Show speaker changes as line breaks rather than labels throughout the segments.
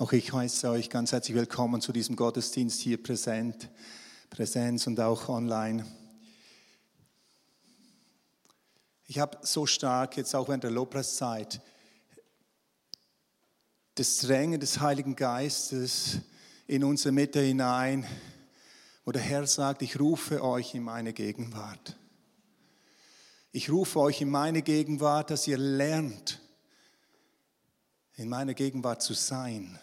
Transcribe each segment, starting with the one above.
Auch ich heiße euch ganz herzlich willkommen zu diesem Gottesdienst hier präsent, Präsenz und auch online. Ich habe so stark jetzt auch während der Lobpreiszeit das Drängen des Heiligen Geistes in unsere Mitte hinein, wo der Herr sagt, ich rufe euch in meine Gegenwart. Ich rufe euch in meine Gegenwart, dass ihr lernt, in meiner Gegenwart zu sein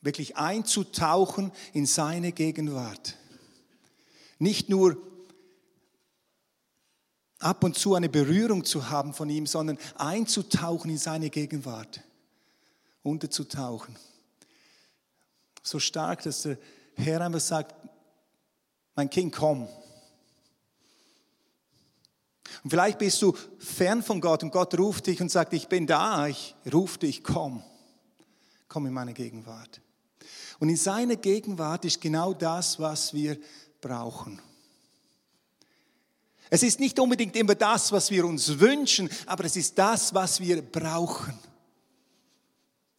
wirklich einzutauchen in seine Gegenwart. Nicht nur ab und zu eine Berührung zu haben von ihm, sondern einzutauchen in seine Gegenwart, unterzutauchen. So stark, dass der Herr einfach sagt, mein Kind, komm. Und vielleicht bist du fern von Gott und Gott ruft dich und sagt, ich bin da, ich rufe dich, komm. Komm in meine Gegenwart. Und in seiner Gegenwart ist genau das, was wir brauchen. Es ist nicht unbedingt immer das, was wir uns wünschen, aber es ist das, was wir brauchen.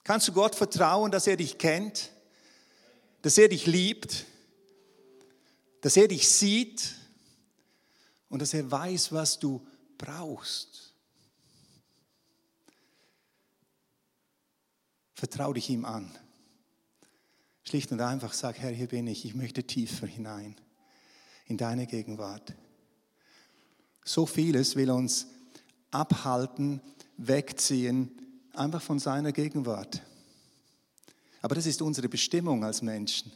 Kannst du Gott vertrauen, dass er dich kennt, dass er dich liebt, dass er dich sieht und dass er weiß, was du brauchst? Vertrau dich ihm an. Schlicht und einfach sag, Herr, hier bin ich, ich möchte tiefer hinein in deine Gegenwart. So vieles will uns abhalten, wegziehen, einfach von seiner Gegenwart. Aber das ist unsere Bestimmung als Menschen.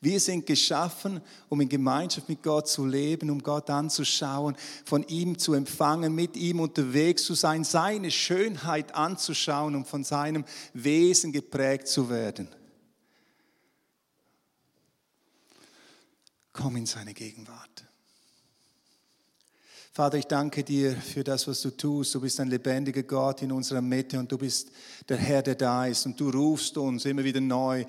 Wir sind geschaffen, um in Gemeinschaft mit Gott zu leben, um Gott anzuschauen, von ihm zu empfangen, mit ihm unterwegs zu sein, seine Schönheit anzuschauen und von seinem Wesen geprägt zu werden. Komm in seine Gegenwart. Vater, ich danke dir für das, was du tust. Du bist ein lebendiger Gott in unserer Mitte und du bist der Herr, der da ist und du rufst uns immer wieder neu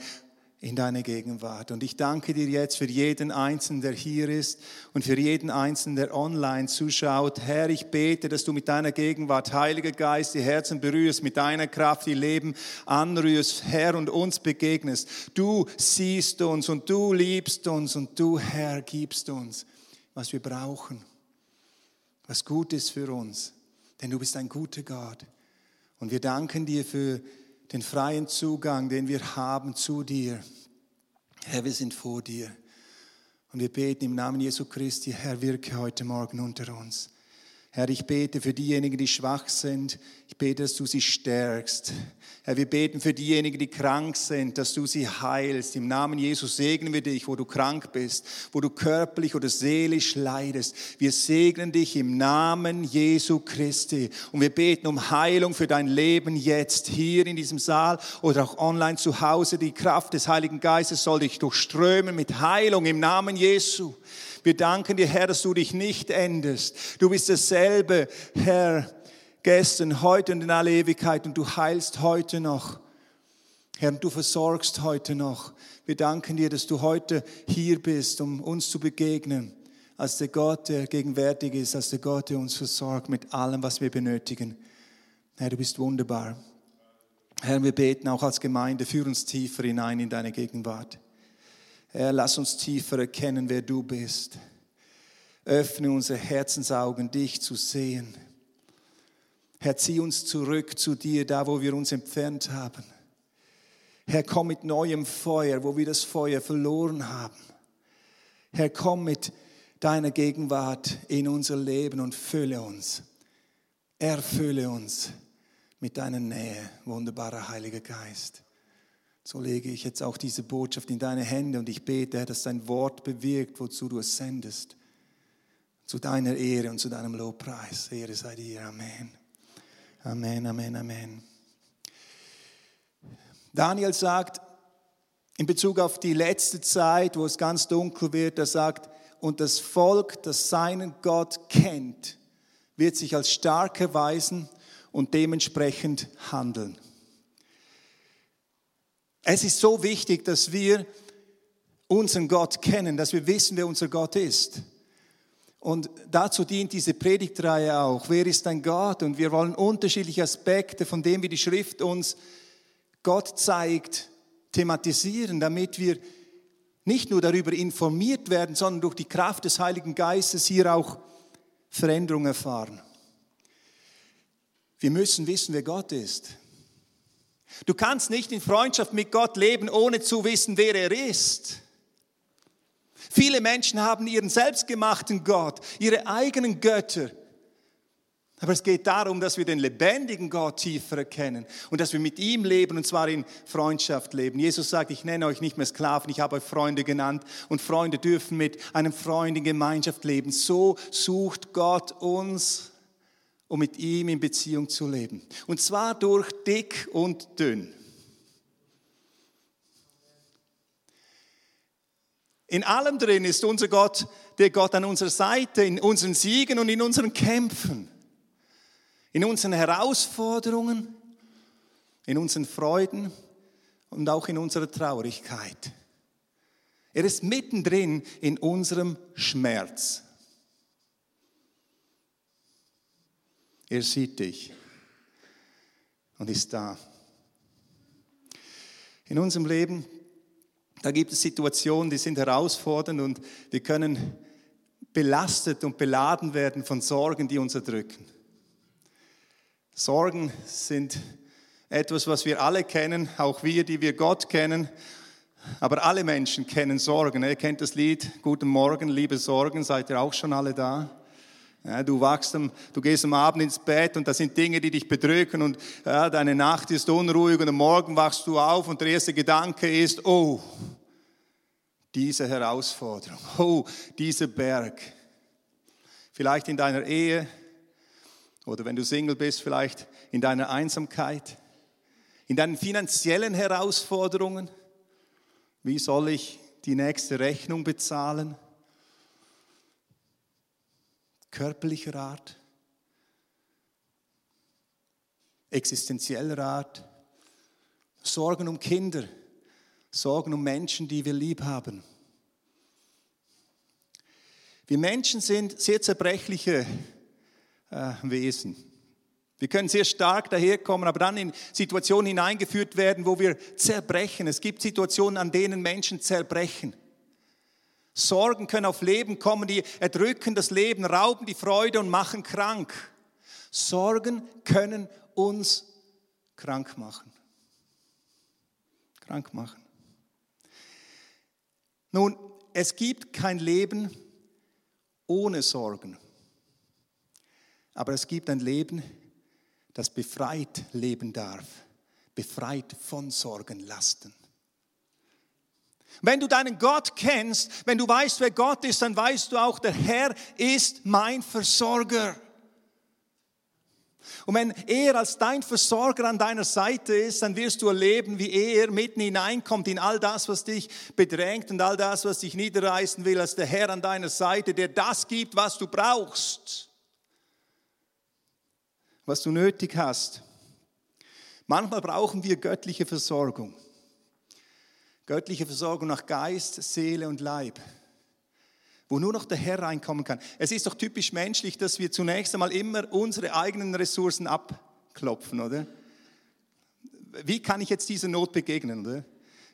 in deine Gegenwart. Und ich danke dir jetzt für jeden Einzelnen, der hier ist und für jeden Einzelnen, der online zuschaut. Herr, ich bete, dass du mit deiner Gegenwart, Heiliger Geist, die Herzen berührst, mit deiner Kraft die Leben anrührst, Herr, und uns begegnest. Du siehst uns und du liebst uns und du, Herr, gibst uns, was wir brauchen, was gut ist für uns. Denn du bist ein guter Gott. Und wir danken dir für den freien Zugang, den wir haben zu dir. Herr, wir sind vor dir. Und wir beten im Namen Jesu Christi, Herr, wirke heute Morgen unter uns. Herr, ich bete für diejenigen, die schwach sind. Ich bete, dass du sie stärkst. Herr, wir beten für diejenigen, die krank sind, dass du sie heilst. Im Namen Jesus segnen wir dich, wo du krank bist, wo du körperlich oder seelisch leidest. Wir segnen dich im Namen Jesu Christi. Und wir beten um Heilung für dein Leben jetzt, hier in diesem Saal oder auch online zu Hause. Die Kraft des Heiligen Geistes soll dich durchströmen mit Heilung im Namen Jesu. Wir danken dir, Herr, dass du dich nicht änderst. Du bist dasselbe, Herr, gestern, heute und in alle Ewigkeit und du heilst heute noch. Herr, du versorgst heute noch. Wir danken dir, dass du heute hier bist, um uns zu begegnen, als der Gott, der gegenwärtig ist, als der Gott, der uns versorgt mit allem, was wir benötigen. Herr, du bist wunderbar. Herr, wir beten auch als Gemeinde, führ uns tiefer hinein in deine Gegenwart. Herr, lass uns tiefer erkennen, wer du bist. Öffne unsere Herzensaugen, dich zu sehen. Herr, zieh uns zurück zu dir, da wo wir uns entfernt haben. Herr, komm mit neuem Feuer, wo wir das Feuer verloren haben. Herr, komm mit deiner Gegenwart in unser Leben und fülle uns. Erfülle uns mit deiner Nähe, wunderbarer Heiliger Geist. So lege ich jetzt auch diese Botschaft in deine Hände und ich bete, dass dein Wort bewirkt, wozu du es sendest. Zu deiner Ehre und zu deinem Lobpreis. Ehre sei dir. Amen. Amen, Amen, Amen. Daniel sagt in Bezug auf die letzte Zeit, wo es ganz dunkel wird, er sagt, und das Volk, das seinen Gott kennt, wird sich als stark erweisen und dementsprechend handeln. Es ist so wichtig, dass wir unseren Gott kennen, dass wir wissen, wer unser Gott ist. Und dazu dient diese Predigtreihe auch. Wer ist dein Gott? Und wir wollen unterschiedliche Aspekte von dem, wie die Schrift uns Gott zeigt, thematisieren, damit wir nicht nur darüber informiert werden, sondern durch die Kraft des Heiligen Geistes hier auch Veränderung erfahren. Wir müssen wissen, wer Gott ist. Du kannst nicht in Freundschaft mit Gott leben, ohne zu wissen, wer er ist. Viele Menschen haben ihren selbstgemachten Gott, ihre eigenen Götter. Aber es geht darum, dass wir den lebendigen Gott tiefer erkennen und dass wir mit ihm leben und zwar in Freundschaft leben. Jesus sagt, ich nenne euch nicht mehr Sklaven, ich habe euch Freunde genannt und Freunde dürfen mit einem Freund in Gemeinschaft leben. So sucht Gott uns, um mit ihm in Beziehung zu leben. Und zwar durch dick und dünn. In allem drin ist unser Gott, der Gott an unserer Seite, in unseren Siegen und in unseren Kämpfen, in unseren Herausforderungen, in unseren Freuden und auch in unserer Traurigkeit. Er ist mittendrin in unserem Schmerz. Er sieht dich und ist da. In unserem Leben da gibt es Situationen, die sind herausfordernd und wir können belastet und beladen werden von Sorgen, die uns erdrücken. Sorgen sind etwas, was wir alle kennen, auch wir, die wir Gott kennen. Aber alle Menschen kennen Sorgen. Ihr kennt das Lied Guten Morgen, liebe Sorgen, seid ihr auch schon alle da? Ja, du wachst, du gehst am Abend ins Bett und da sind Dinge, die dich bedrücken und ja, deine Nacht ist unruhig und am Morgen wachst du auf und der erste Gedanke ist, oh, diese Herausforderung, oh, dieser Berg. Vielleicht in deiner Ehe oder wenn du Single bist, vielleicht in deiner Einsamkeit, in deinen finanziellen Herausforderungen. Wie soll ich die nächste Rechnung bezahlen? Körperlicher Art, existenzieller Art, Sorgen um Kinder, Sorgen um Menschen, die wir lieb haben. Wir Menschen sind sehr zerbrechliche äh, Wesen. Wir können sehr stark daherkommen, aber dann in Situationen hineingeführt werden, wo wir zerbrechen. Es gibt Situationen, an denen Menschen zerbrechen. Sorgen können auf Leben kommen, die erdrücken das Leben, rauben die Freude und machen krank. Sorgen können uns krank machen. Krank machen. Nun, es gibt kein Leben ohne Sorgen. Aber es gibt ein Leben, das befreit leben darf. Befreit von Sorgenlasten. Wenn du deinen Gott kennst, wenn du weißt, wer Gott ist, dann weißt du auch, der Herr ist mein Versorger. Und wenn er als dein Versorger an deiner Seite ist, dann wirst du erleben, wie er mitten hineinkommt in all das, was dich bedrängt und all das, was dich niederreißen will, als der Herr an deiner Seite, der das gibt, was du brauchst, was du nötig hast. Manchmal brauchen wir göttliche Versorgung. Göttliche Versorgung nach Geist, Seele und Leib, wo nur noch der Herr reinkommen kann. Es ist doch typisch menschlich, dass wir zunächst einmal immer unsere eigenen Ressourcen abklopfen, oder? Wie kann ich jetzt dieser Not begegnen, oder?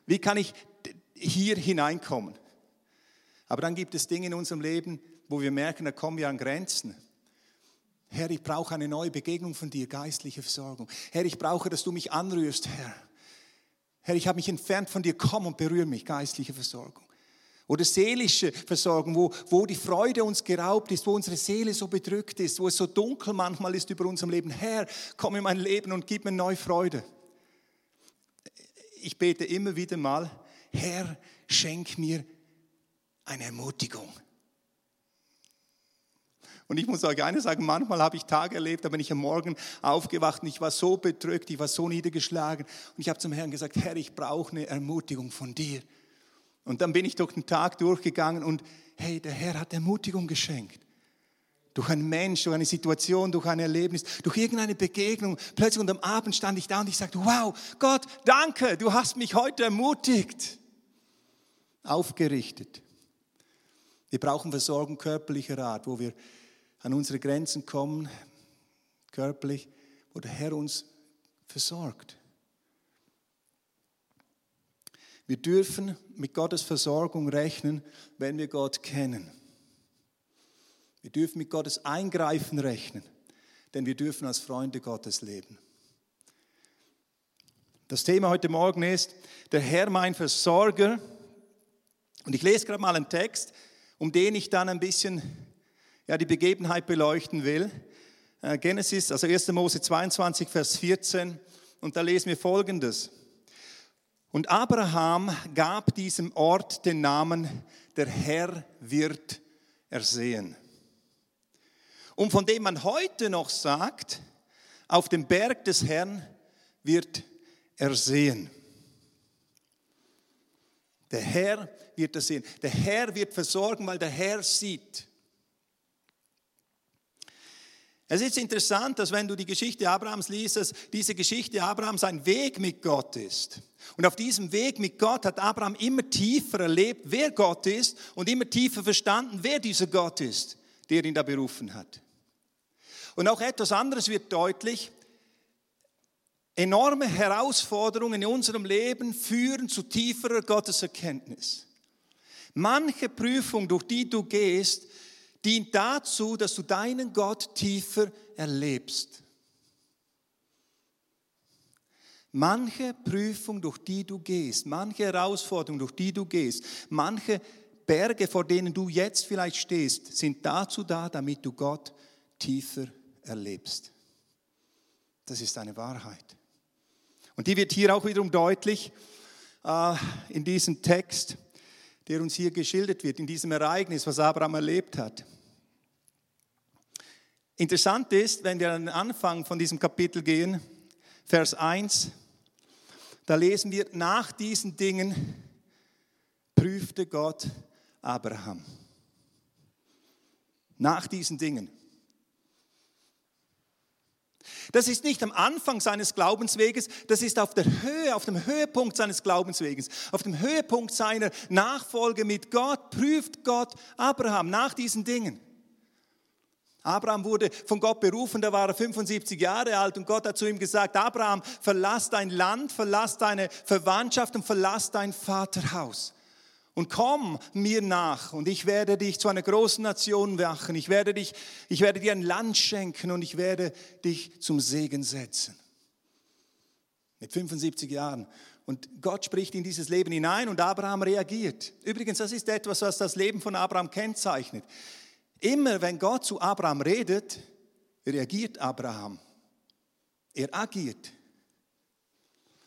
Wie kann ich hier hineinkommen? Aber dann gibt es Dinge in unserem Leben, wo wir merken, da kommen wir an Grenzen. Herr, ich brauche eine neue Begegnung von dir, geistliche Versorgung. Herr, ich brauche, dass du mich anrührst, Herr. Herr, ich habe mich entfernt von dir, komm und berühre mich, geistliche Versorgung. Oder seelische Versorgung, wo, wo die Freude uns geraubt ist, wo unsere Seele so bedrückt ist, wo es so dunkel manchmal ist über unserem Leben. Herr, komm in mein Leben und gib mir neue Freude. Ich bete immer wieder mal, Herr, schenk mir eine Ermutigung. Und ich muss euch eines sagen, manchmal habe ich Tage erlebt, da bin ich am Morgen aufgewacht und ich war so bedrückt, ich war so niedergeschlagen. Und ich habe zum Herrn gesagt, Herr, ich brauche eine Ermutigung von dir. Und dann bin ich durch den Tag durchgegangen und hey, der Herr hat Ermutigung geschenkt. Durch einen Mensch, durch eine Situation, durch ein Erlebnis, durch irgendeine Begegnung. Plötzlich und am Abend stand ich da und ich sagte, wow, Gott, danke, du hast mich heute ermutigt, aufgerichtet. Wir brauchen Versorgung körperlicher Art, wo wir an unsere Grenzen kommen, körperlich, wo der Herr uns versorgt. Wir dürfen mit Gottes Versorgung rechnen, wenn wir Gott kennen. Wir dürfen mit Gottes Eingreifen rechnen, denn wir dürfen als Freunde Gottes leben. Das Thema heute Morgen ist, der Herr mein Versorger. Und ich lese gerade mal einen Text, um den ich dann ein bisschen ja, die Begebenheit beleuchten will. Äh, Genesis, also 1. Mose 22, Vers 14. Und da lesen wir Folgendes. Und Abraham gab diesem Ort den Namen, der Herr wird ersehen. Und von dem man heute noch sagt, auf dem Berg des Herrn wird ersehen. Der Herr wird das sehen. Der Herr wird versorgen, weil der Herr sieht. Es ist interessant, dass wenn du die Geschichte Abrahams liest, dass diese Geschichte Abrahams ein Weg mit Gott ist. Und auf diesem Weg mit Gott hat Abraham immer tiefer erlebt, wer Gott ist und immer tiefer verstanden, wer dieser Gott ist, der ihn da berufen hat. Und auch etwas anderes wird deutlich. Enorme Herausforderungen in unserem Leben führen zu tieferer Gotteserkenntnis. Manche Prüfung, durch die du gehst, dient dazu, dass du deinen Gott tiefer erlebst. Manche Prüfung, durch die du gehst, manche Herausforderung, durch die du gehst, manche Berge, vor denen du jetzt vielleicht stehst, sind dazu da, damit du Gott tiefer erlebst. Das ist eine Wahrheit. Und die wird hier auch wiederum deutlich äh, in diesem Text, der uns hier geschildert wird, in diesem Ereignis, was Abraham erlebt hat. Interessant ist, wenn wir an den Anfang von diesem Kapitel gehen, Vers 1, da lesen wir, nach diesen Dingen prüfte Gott Abraham. Nach diesen Dingen. Das ist nicht am Anfang seines Glaubensweges, das ist auf der Höhe, auf dem Höhepunkt seines Glaubensweges, auf dem Höhepunkt seiner Nachfolge mit Gott prüft Gott Abraham nach diesen Dingen. Abraham wurde von Gott berufen, da war er 75 Jahre alt und Gott hat zu ihm gesagt, Abraham, verlass dein Land, verlass deine Verwandtschaft und verlass dein Vaterhaus und komm mir nach und ich werde dich zu einer großen Nation machen. Ich werde, dich, ich werde dir ein Land schenken und ich werde dich zum Segen setzen. Mit 75 Jahren. Und Gott spricht in dieses Leben hinein und Abraham reagiert. Übrigens, das ist etwas, was das Leben von Abraham kennzeichnet. Immer wenn Gott zu Abraham redet, reagiert Abraham. Er agiert.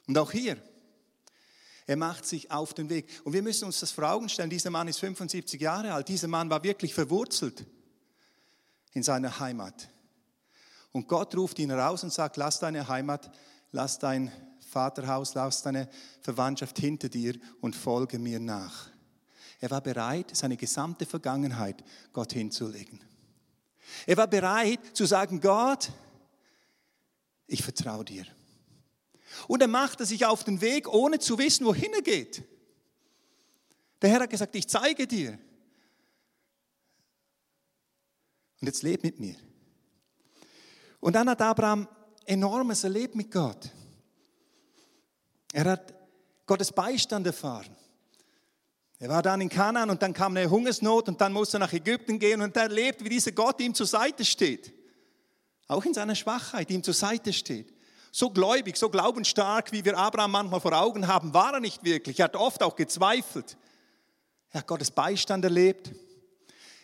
Und auch hier, er macht sich auf den Weg. Und wir müssen uns das vor Augen stellen. Dieser Mann ist 75 Jahre alt. Dieser Mann war wirklich verwurzelt in seiner Heimat. Und Gott ruft ihn raus und sagt, lass deine Heimat, lass dein Vaterhaus, lass deine Verwandtschaft hinter dir und folge mir nach. Er war bereit, seine gesamte Vergangenheit Gott hinzulegen. Er war bereit zu sagen, Gott, ich vertraue dir. Und er machte sich auf den Weg, ohne zu wissen, wohin er geht. Der Herr hat gesagt, ich zeige dir. Und jetzt leb mit mir. Und dann hat Abraham enormes erlebt mit Gott. Er hat Gottes Beistand erfahren. Er war dann in Kanaan und dann kam eine Hungersnot und dann musste er nach Ägypten gehen und er erlebt, wie dieser Gott ihm zur Seite steht. Auch in seiner Schwachheit ihm zur Seite steht. So gläubig, so glaubensstark, wie wir Abraham manchmal vor Augen haben, war er nicht wirklich. Er hat oft auch gezweifelt. Er hat Gottes Beistand erlebt.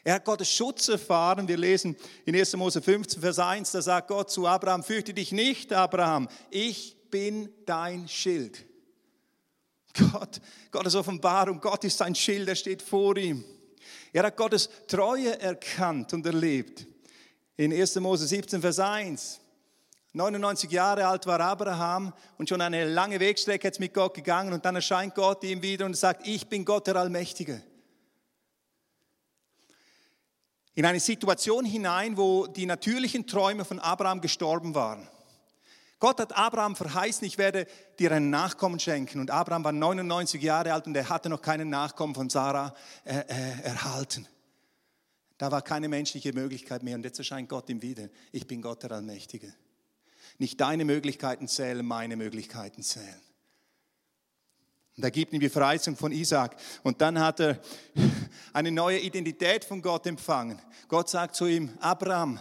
Er hat Gottes Schutz erfahren. Wir lesen in 1. Mose 15, Vers 1, da sagt Gott zu Abraham, fürchte dich nicht, Abraham, ich bin dein Schild. Gott, Gottes Offenbarung, Gott ist sein Schild, er steht vor ihm. Er hat Gottes Treue erkannt und erlebt. In 1. Mose 17, Vers 1, 99 Jahre alt war Abraham und schon eine lange Wegstrecke jetzt mit Gott gegangen und dann erscheint Gott ihm wieder und sagt, ich bin Gott der Allmächtige. In eine Situation hinein, wo die natürlichen Träume von Abraham gestorben waren. Gott hat Abraham verheißen, ich werde dir einen Nachkommen schenken. Und Abraham war 99 Jahre alt und er hatte noch keinen Nachkommen von Sarah äh, äh, erhalten. Da war keine menschliche Möglichkeit mehr und jetzt erscheint Gott ihm wieder. Ich bin Gott der Allmächtige. Nicht deine Möglichkeiten zählen, meine Möglichkeiten zählen. Und er gibt ihm die Verheißung von Isaac. Und dann hat er eine neue Identität von Gott empfangen. Gott sagt zu ihm, Abraham,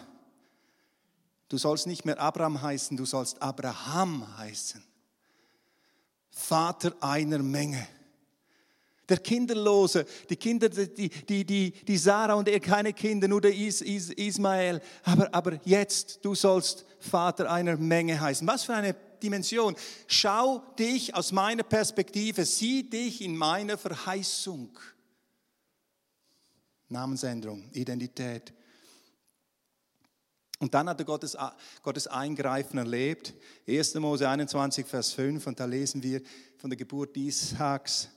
du sollst nicht mehr Abraham heißen, du sollst Abraham heißen. Vater einer Menge. Der Kinderlose, die Kinder, die, die, die, die Sarah und er keine Kinder, nur der Is, Is, Ismael. Aber, aber jetzt, du sollst Vater einer Menge heißen. Was für eine Dimension. Schau dich aus meiner Perspektive, sieh dich in meiner Verheißung. Namensänderung, Identität. Und dann hat er Gottes, Gottes Eingreifen erlebt. 1. Mose 21, Vers 5, und da lesen wir von der Geburt Isaaks.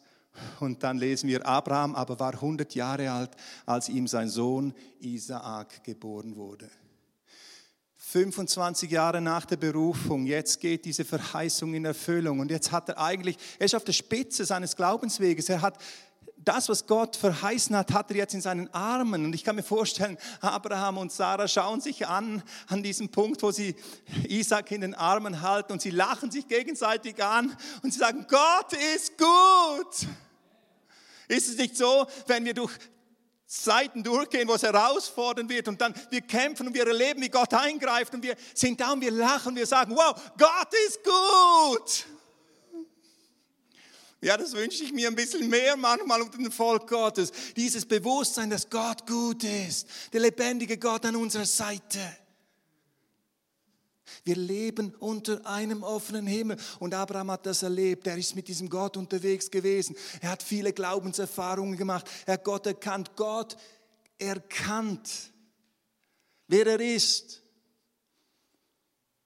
Und dann lesen wir, Abraham aber war 100 Jahre alt, als ihm sein Sohn Isaak geboren wurde. 25 Jahre nach der Berufung, jetzt geht diese Verheißung in Erfüllung. Und jetzt hat er eigentlich, er ist auf der Spitze seines Glaubensweges. Er hat das, was Gott verheißen hat, hat er jetzt in seinen Armen. Und ich kann mir vorstellen, Abraham und Sarah schauen sich an, an diesem Punkt, wo sie Isaac in den Armen halten und sie lachen sich gegenseitig an und sie sagen, Gott ist gut. Ist es nicht so, wenn wir durch Zeiten durchgehen, wo es herausfordernd wird und dann wir kämpfen und wir erleben, wie Gott eingreift und wir sind da und wir lachen, wir sagen, wow, Gott ist gut. Ja, das wünsche ich mir ein bisschen mehr manchmal unter dem Volk Gottes. Dieses Bewusstsein, dass Gott gut ist, der lebendige Gott an unserer Seite. Wir leben unter einem offenen Himmel. Und Abraham hat das erlebt. Er ist mit diesem Gott unterwegs gewesen. Er hat viele Glaubenserfahrungen gemacht. Er hat Gott erkannt. Gott erkannt, wer er ist.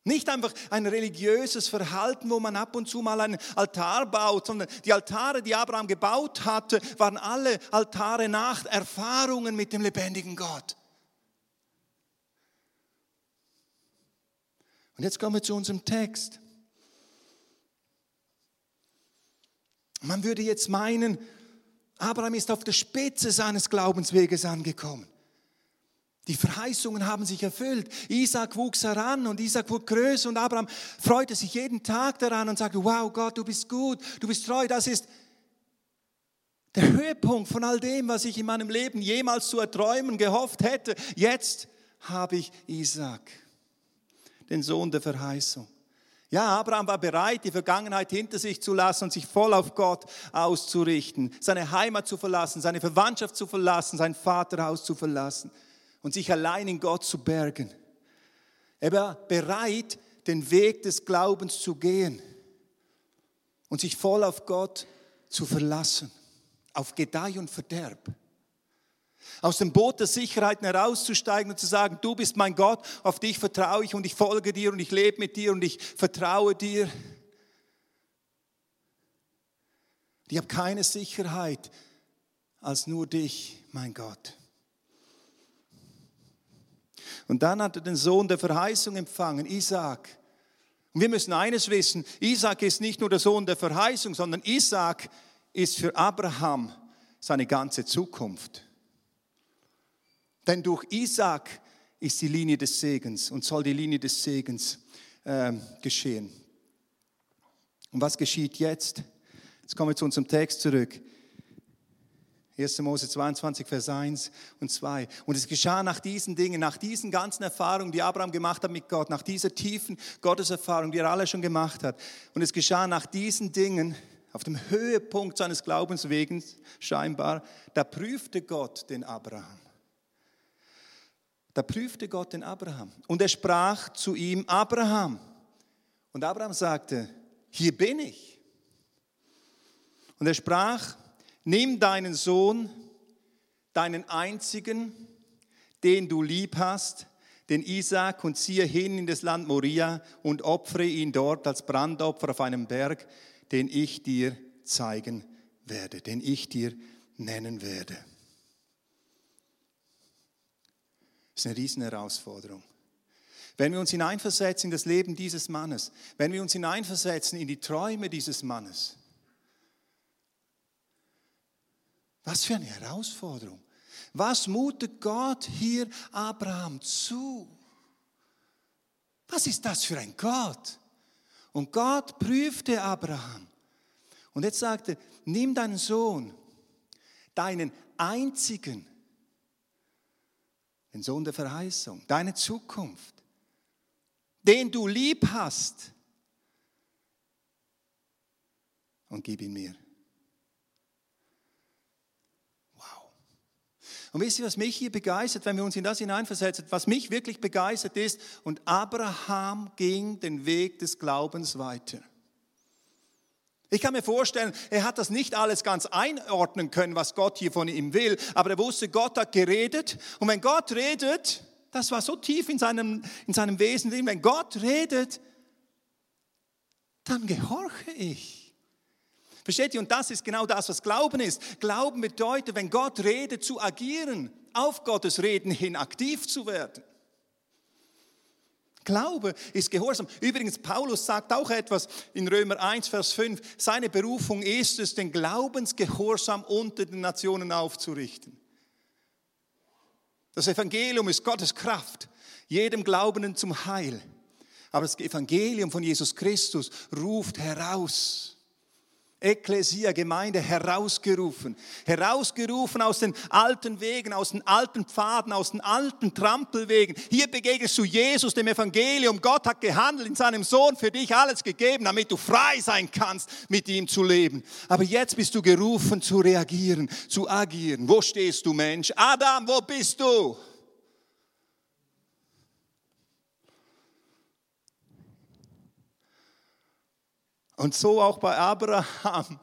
Nicht einfach ein religiöses Verhalten, wo man ab und zu mal einen Altar baut, sondern die Altare, die Abraham gebaut hatte, waren alle Altare nach Erfahrungen mit dem lebendigen Gott. Und jetzt kommen wir zu unserem Text. Man würde jetzt meinen, Abraham ist auf der Spitze seines Glaubensweges angekommen. Die Verheißungen haben sich erfüllt. Isaac wuchs heran und Isaac wurde größer und Abraham freute sich jeden Tag daran und sagte, wow Gott, du bist gut, du bist treu. Das ist der Höhepunkt von all dem, was ich in meinem Leben jemals zu erträumen gehofft hätte. Jetzt habe ich Isaac den Sohn der Verheißung. Ja, Abraham war bereit, die Vergangenheit hinter sich zu lassen und sich voll auf Gott auszurichten, seine Heimat zu verlassen, seine Verwandtschaft zu verlassen, sein Vaterhaus zu verlassen und sich allein in Gott zu bergen. Er war bereit, den Weg des Glaubens zu gehen und sich voll auf Gott zu verlassen, auf Gedeih und Verderb aus dem Boot der Sicherheit herauszusteigen und zu sagen, du bist mein Gott, auf dich vertraue ich und ich folge dir und ich lebe mit dir und ich vertraue dir. Ich habe keine Sicherheit als nur dich, mein Gott. Und dann hat er den Sohn der Verheißung empfangen, Isaac. Und wir müssen eines wissen, Isaac ist nicht nur der Sohn der Verheißung, sondern Isaac ist für Abraham seine ganze Zukunft. Denn durch Isaac ist die Linie des Segens und soll die Linie des Segens äh, geschehen. Und was geschieht jetzt? Jetzt kommen wir zu unserem Text zurück. 1. Mose 22, Vers 1 und 2. Und es geschah nach diesen Dingen, nach diesen ganzen Erfahrungen, die Abraham gemacht hat mit Gott, nach dieser tiefen Gotteserfahrung, die er alle schon gemacht hat. Und es geschah nach diesen Dingen, auf dem Höhepunkt seines Glaubenswegens scheinbar, da prüfte Gott den Abraham. Da prüfte Gott den Abraham und er sprach zu ihm, Abraham. Und Abraham sagte, hier bin ich. Und er sprach, nimm deinen Sohn, deinen einzigen, den du lieb hast, den Isaac, und ziehe hin in das Land Moria und opfere ihn dort als Brandopfer auf einem Berg, den ich dir zeigen werde, den ich dir nennen werde. Ist eine Riesenherausforderung. Wenn wir uns hineinversetzen in das Leben dieses Mannes, wenn wir uns hineinversetzen in die Träume dieses Mannes, was für eine Herausforderung. Was mutet Gott hier Abraham zu? Was ist das für ein Gott? Und Gott prüfte Abraham. Und jetzt sagte, nimm deinen Sohn, deinen einzigen, den Sohn der Verheißung, deine Zukunft, den du lieb hast, und gib ihn mir. Und wisst ihr, was mich hier begeistert, wenn wir uns in das hineinversetzen, was mich wirklich begeistert ist, und Abraham ging den Weg des Glaubens weiter. Ich kann mir vorstellen, er hat das nicht alles ganz einordnen können, was Gott hier von ihm will, aber er wusste, Gott hat geredet. Und wenn Gott redet, das war so tief in seinem, in seinem Wesen drin, wenn Gott redet, dann gehorche ich. Versteht ihr? Und das ist genau das, was Glauben ist. Glauben bedeutet, wenn Gott redet, zu agieren, auf Gottes Reden hin aktiv zu werden. Glaube ist Gehorsam. Übrigens, Paulus sagt auch etwas in Römer 1, Vers 5. Seine Berufung ist es, den Glaubensgehorsam unter den Nationen aufzurichten. Das Evangelium ist Gottes Kraft, jedem Glaubenden zum Heil. Aber das Evangelium von Jesus Christus ruft heraus. Ekklesia, Gemeinde, herausgerufen. Herausgerufen aus den alten Wegen, aus den alten Pfaden, aus den alten Trampelwegen. Hier begegnest du Jesus, dem Evangelium. Gott hat gehandelt in seinem Sohn für dich alles gegeben, damit du frei sein kannst, mit ihm zu leben. Aber jetzt bist du gerufen zu reagieren, zu agieren. Wo stehst du, Mensch? Adam, wo bist du? Und so auch bei Abraham.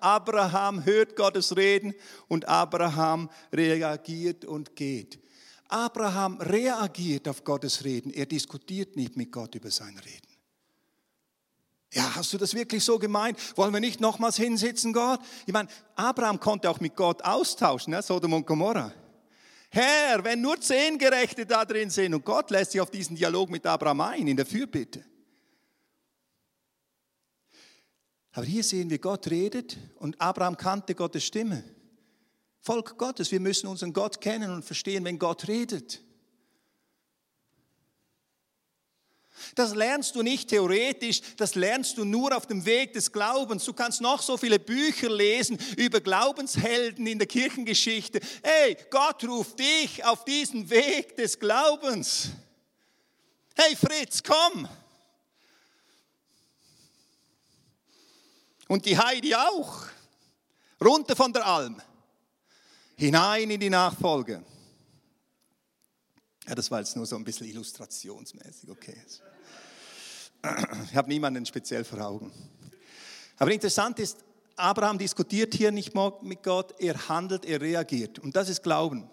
Abraham hört Gottes Reden und Abraham reagiert und geht. Abraham reagiert auf Gottes Reden. Er diskutiert nicht mit Gott über sein Reden. Ja, hast du das wirklich so gemeint? Wollen wir nicht nochmals hinsitzen, Gott? Ich meine, Abraham konnte auch mit Gott austauschen, ne? Sodom und Gomorra. Herr, wenn nur zehn Gerechte da drin sind und Gott lässt sich auf diesen Dialog mit Abraham ein, in der Fürbitte. Aber hier sehen wir, Gott redet und Abraham kannte Gottes Stimme. Volk Gottes, wir müssen unseren Gott kennen und verstehen, wenn Gott redet. Das lernst du nicht theoretisch, das lernst du nur auf dem Weg des Glaubens. Du kannst noch so viele Bücher lesen über Glaubenshelden in der Kirchengeschichte. Hey, Gott ruft dich auf diesen Weg des Glaubens. Hey Fritz, komm. Und die Heidi auch. Runter von der Alm. Hinein in die Nachfolge. Ja, das war jetzt nur so ein bisschen illustrationsmäßig, okay. Ich habe niemanden speziell vor Augen. Aber interessant ist, Abraham diskutiert hier nicht mit Gott, er handelt, er reagiert. Und das ist Glauben.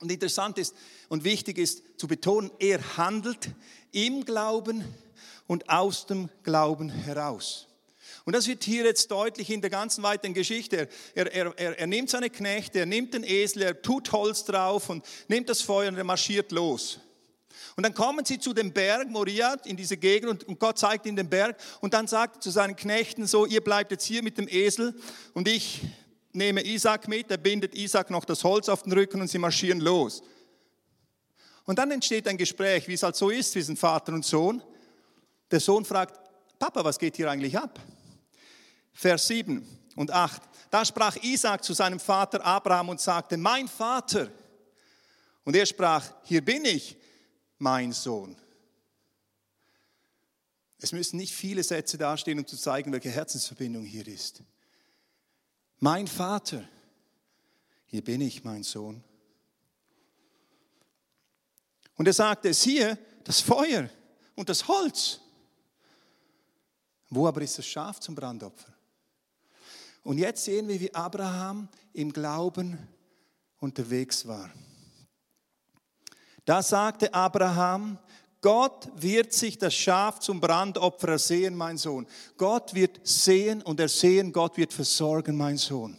Und interessant ist und wichtig ist zu betonen, er handelt im Glauben und aus dem Glauben heraus. Und das wird hier jetzt deutlich in der ganzen weiteren Geschichte. Er, er, er, er nimmt seine Knechte, er nimmt den Esel, er tut Holz drauf und nimmt das Feuer und er marschiert los. Und dann kommen sie zu dem Berg Moria in diese Gegend und Gott zeigt ihnen den Berg und dann sagt er zu seinen Knechten so, ihr bleibt jetzt hier mit dem Esel und ich nehme Isaac mit, er bindet Isaac noch das Holz auf den Rücken und sie marschieren los. Und dann entsteht ein Gespräch, wie es halt so ist zwischen Vater und Sohn. Der Sohn fragt, Papa, was geht hier eigentlich ab? Vers 7 und 8. Da sprach Isaac zu seinem Vater Abraham und sagte, mein Vater. Und er sprach, hier bin ich, mein Sohn. Es müssen nicht viele Sätze dastehen, um zu zeigen, welche Herzensverbindung hier ist. Mein Vater, hier bin ich, mein Sohn. Und er sagte, siehe, das Feuer und das Holz. Wo aber ist das Schaf zum Brandopfer? Und jetzt sehen wir, wie Abraham im Glauben unterwegs war. Da sagte Abraham, Gott wird sich das Schaf zum Brandopfer ersehen, mein Sohn. Gott wird sehen und ersehen, Gott wird versorgen, mein Sohn.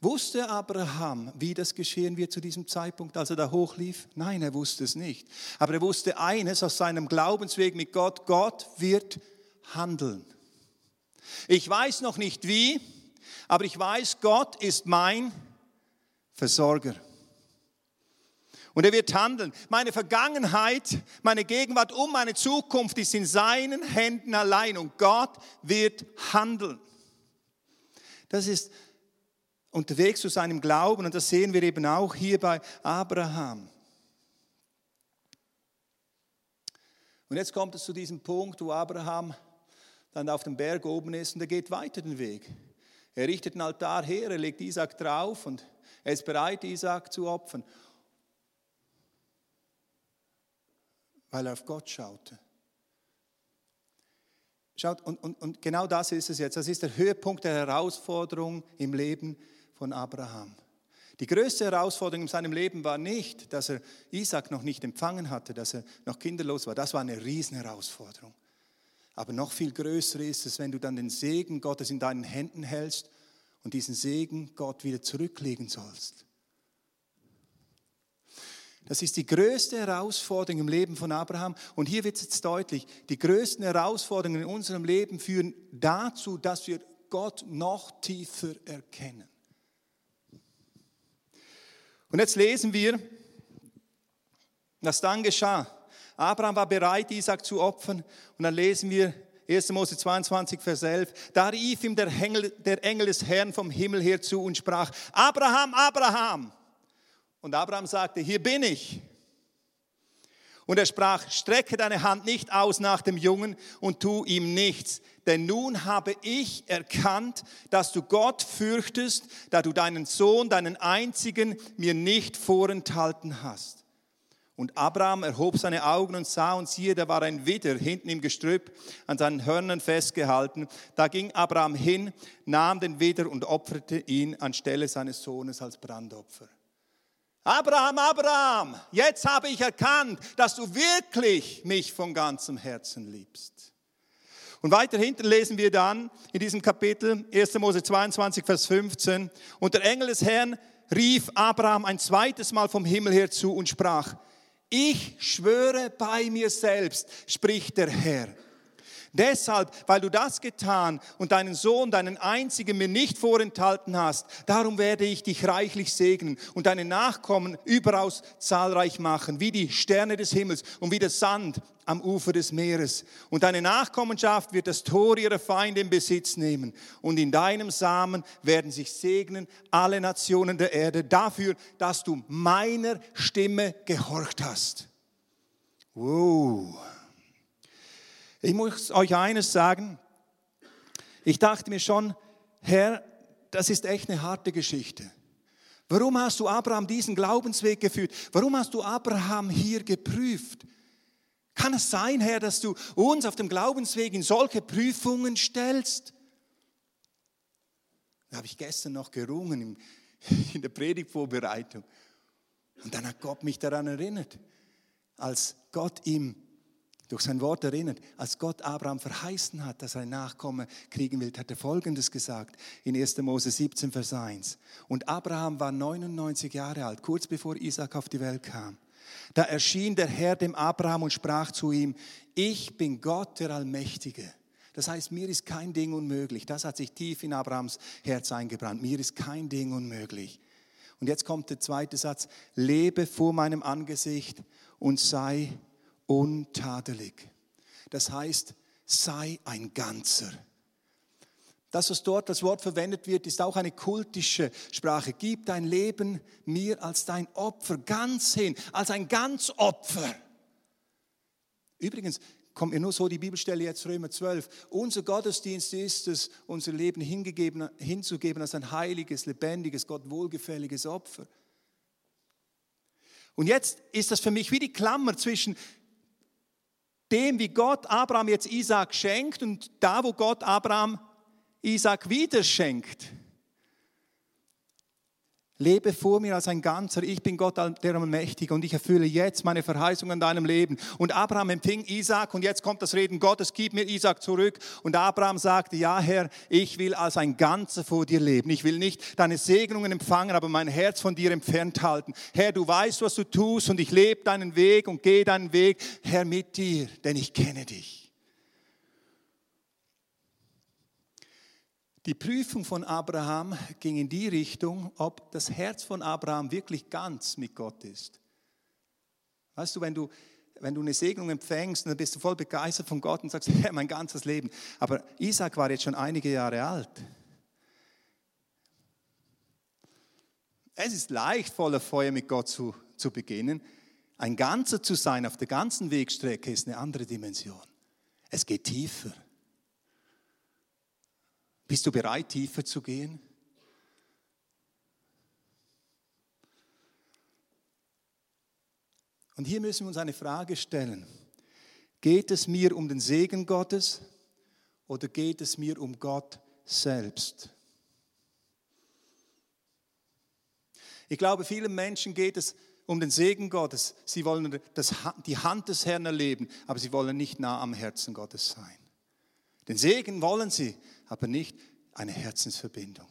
Wusste Abraham, wie das geschehen wird zu diesem Zeitpunkt, als er da hochlief? Nein, er wusste es nicht. Aber er wusste eines aus seinem Glaubensweg mit Gott, Gott wird handeln. Ich weiß noch nicht wie, Aber ich weiß, Gott ist mein Versorger. Und er wird handeln. Meine Vergangenheit, meine Gegenwart und meine Zukunft ist in seinen Händen allein. Und Gott wird handeln. Das ist unterwegs zu seinem Glauben. Und das sehen wir eben auch hier bei Abraham. Und jetzt kommt es zu diesem Punkt, wo Abraham dann auf dem Berg oben ist und er geht weiter den Weg. Er richtet einen Altar her, er legt Isaac drauf und er ist bereit, Isaac zu opfern, weil er auf Gott schaute. Schaut, und, und, und genau das ist es jetzt. Das ist der Höhepunkt der Herausforderung im Leben von Abraham. Die größte Herausforderung in seinem Leben war nicht, dass er Isaac noch nicht empfangen hatte, dass er noch kinderlos war. Das war eine Riesenherausforderung. Aber noch viel größer ist es, wenn du dann den Segen Gottes in deinen Händen hältst und diesen Segen Gott wieder zurücklegen sollst. Das ist die größte Herausforderung im Leben von Abraham. Und hier wird es jetzt deutlich, die größten Herausforderungen in unserem Leben führen dazu, dass wir Gott noch tiefer erkennen. Und jetzt lesen wir, was dann geschah. Abraham war bereit, Isaac zu opfern. Und dann lesen wir 1. Mose 22, Vers 11. Da rief ihm der Engel, der Engel des Herrn vom Himmel her zu und sprach, Abraham, Abraham. Und Abraham sagte, hier bin ich. Und er sprach, strecke deine Hand nicht aus nach dem Jungen und tu ihm nichts. Denn nun habe ich erkannt, dass du Gott fürchtest, da du deinen Sohn, deinen einzigen, mir nicht vorenthalten hast. Und Abraham erhob seine Augen und sah und siehe, da war ein Widder hinten im Gestrüpp an seinen Hörnern festgehalten. Da ging Abraham hin, nahm den Widder und opferte ihn anstelle seines Sohnes als Brandopfer. Abraham, Abraham, jetzt habe ich erkannt, dass du wirklich mich von ganzem Herzen liebst. Und weiter hinten lesen wir dann in diesem Kapitel 1. Mose 22, Vers 15, und der Engel des Herrn rief Abraham ein zweites Mal vom Himmel her zu und sprach, ich schwöre bei mir selbst, spricht der Herr Deshalb, weil du das getan und deinen Sohn, deinen einzigen mir nicht vorenthalten hast, darum werde ich dich reichlich segnen und deine Nachkommen überaus zahlreich machen, wie die Sterne des Himmels und wie der Sand am Ufer des Meeres. Und deine Nachkommenschaft wird das Tor ihrer Feinde in Besitz nehmen. Und in deinem Samen werden sich segnen alle Nationen der Erde dafür, dass du meiner Stimme gehorcht hast. Wow. Ich muss euch eines sagen. Ich dachte mir schon, Herr, das ist echt eine harte Geschichte. Warum hast du Abraham diesen Glaubensweg geführt? Warum hast du Abraham hier geprüft? Kann es sein, Herr, dass du uns auf dem Glaubensweg in solche Prüfungen stellst? Da habe ich gestern noch gerungen in der Predigtvorbereitung. Und dann hat Gott mich daran erinnert, als Gott ihm durch sein Wort erinnert, als Gott Abraham verheißen hat, dass er ein Nachkomme kriegen will, hat er Folgendes gesagt in 1. Mose 17, Vers 1. Und Abraham war 99 Jahre alt, kurz bevor Isaac auf die Welt kam. Da erschien der Herr dem Abraham und sprach zu ihm, ich bin Gott der Allmächtige. Das heißt, mir ist kein Ding unmöglich. Das hat sich tief in Abrahams Herz eingebrannt. Mir ist kein Ding unmöglich. Und jetzt kommt der zweite Satz, lebe vor meinem Angesicht und sei untadelig. Das heißt, sei ein Ganzer. Das, was dort das Wort verwendet wird, ist auch eine kultische Sprache. Gib dein Leben mir als dein Opfer ganz hin, als ein Ganzopfer. Übrigens kommt mir nur so die Bibelstelle jetzt Römer 12. Unser Gottesdienst ist es, unser Leben hingegeben, hinzugeben als ein heiliges, lebendiges, Gott wohlgefälliges Opfer. Und jetzt ist das für mich wie die Klammer zwischen dem, wie Gott Abraham jetzt Isaac schenkt und da, wo Gott Abraham Isaac wieder schenkt. Lebe vor mir als ein Ganzer. Ich bin Gott der Allmächtige und ich erfülle jetzt meine Verheißung in deinem Leben. Und Abraham empfing Isaac und jetzt kommt das Reden Gottes, gib mir Isaac zurück. Und Abraham sagte, ja Herr, ich will als ein Ganzer vor dir leben. Ich will nicht deine Segnungen empfangen, aber mein Herz von dir entfernt halten. Herr, du weißt, was du tust und ich lebe deinen Weg und gehe deinen Weg, Herr, mit dir, denn ich kenne dich. Die Prüfung von Abraham ging in die Richtung, ob das Herz von Abraham wirklich ganz mit Gott ist. Weißt du, wenn du, wenn du eine Segnung empfängst, dann bist du voll begeistert von Gott und sagst, Herr, mein ganzes Leben. Aber Isaac war jetzt schon einige Jahre alt. Es ist leicht, voller Feuer mit Gott zu, zu beginnen. Ein Ganzer zu sein auf der ganzen Wegstrecke ist eine andere Dimension. Es geht tiefer. Bist du bereit, tiefer zu gehen? Und hier müssen wir uns eine Frage stellen. Geht es mir um den Segen Gottes oder geht es mir um Gott selbst? Ich glaube, vielen Menschen geht es um den Segen Gottes. Sie wollen das, die Hand des Herrn erleben, aber sie wollen nicht nah am Herzen Gottes sein. Den Segen wollen sie, aber nicht eine Herzensverbindung.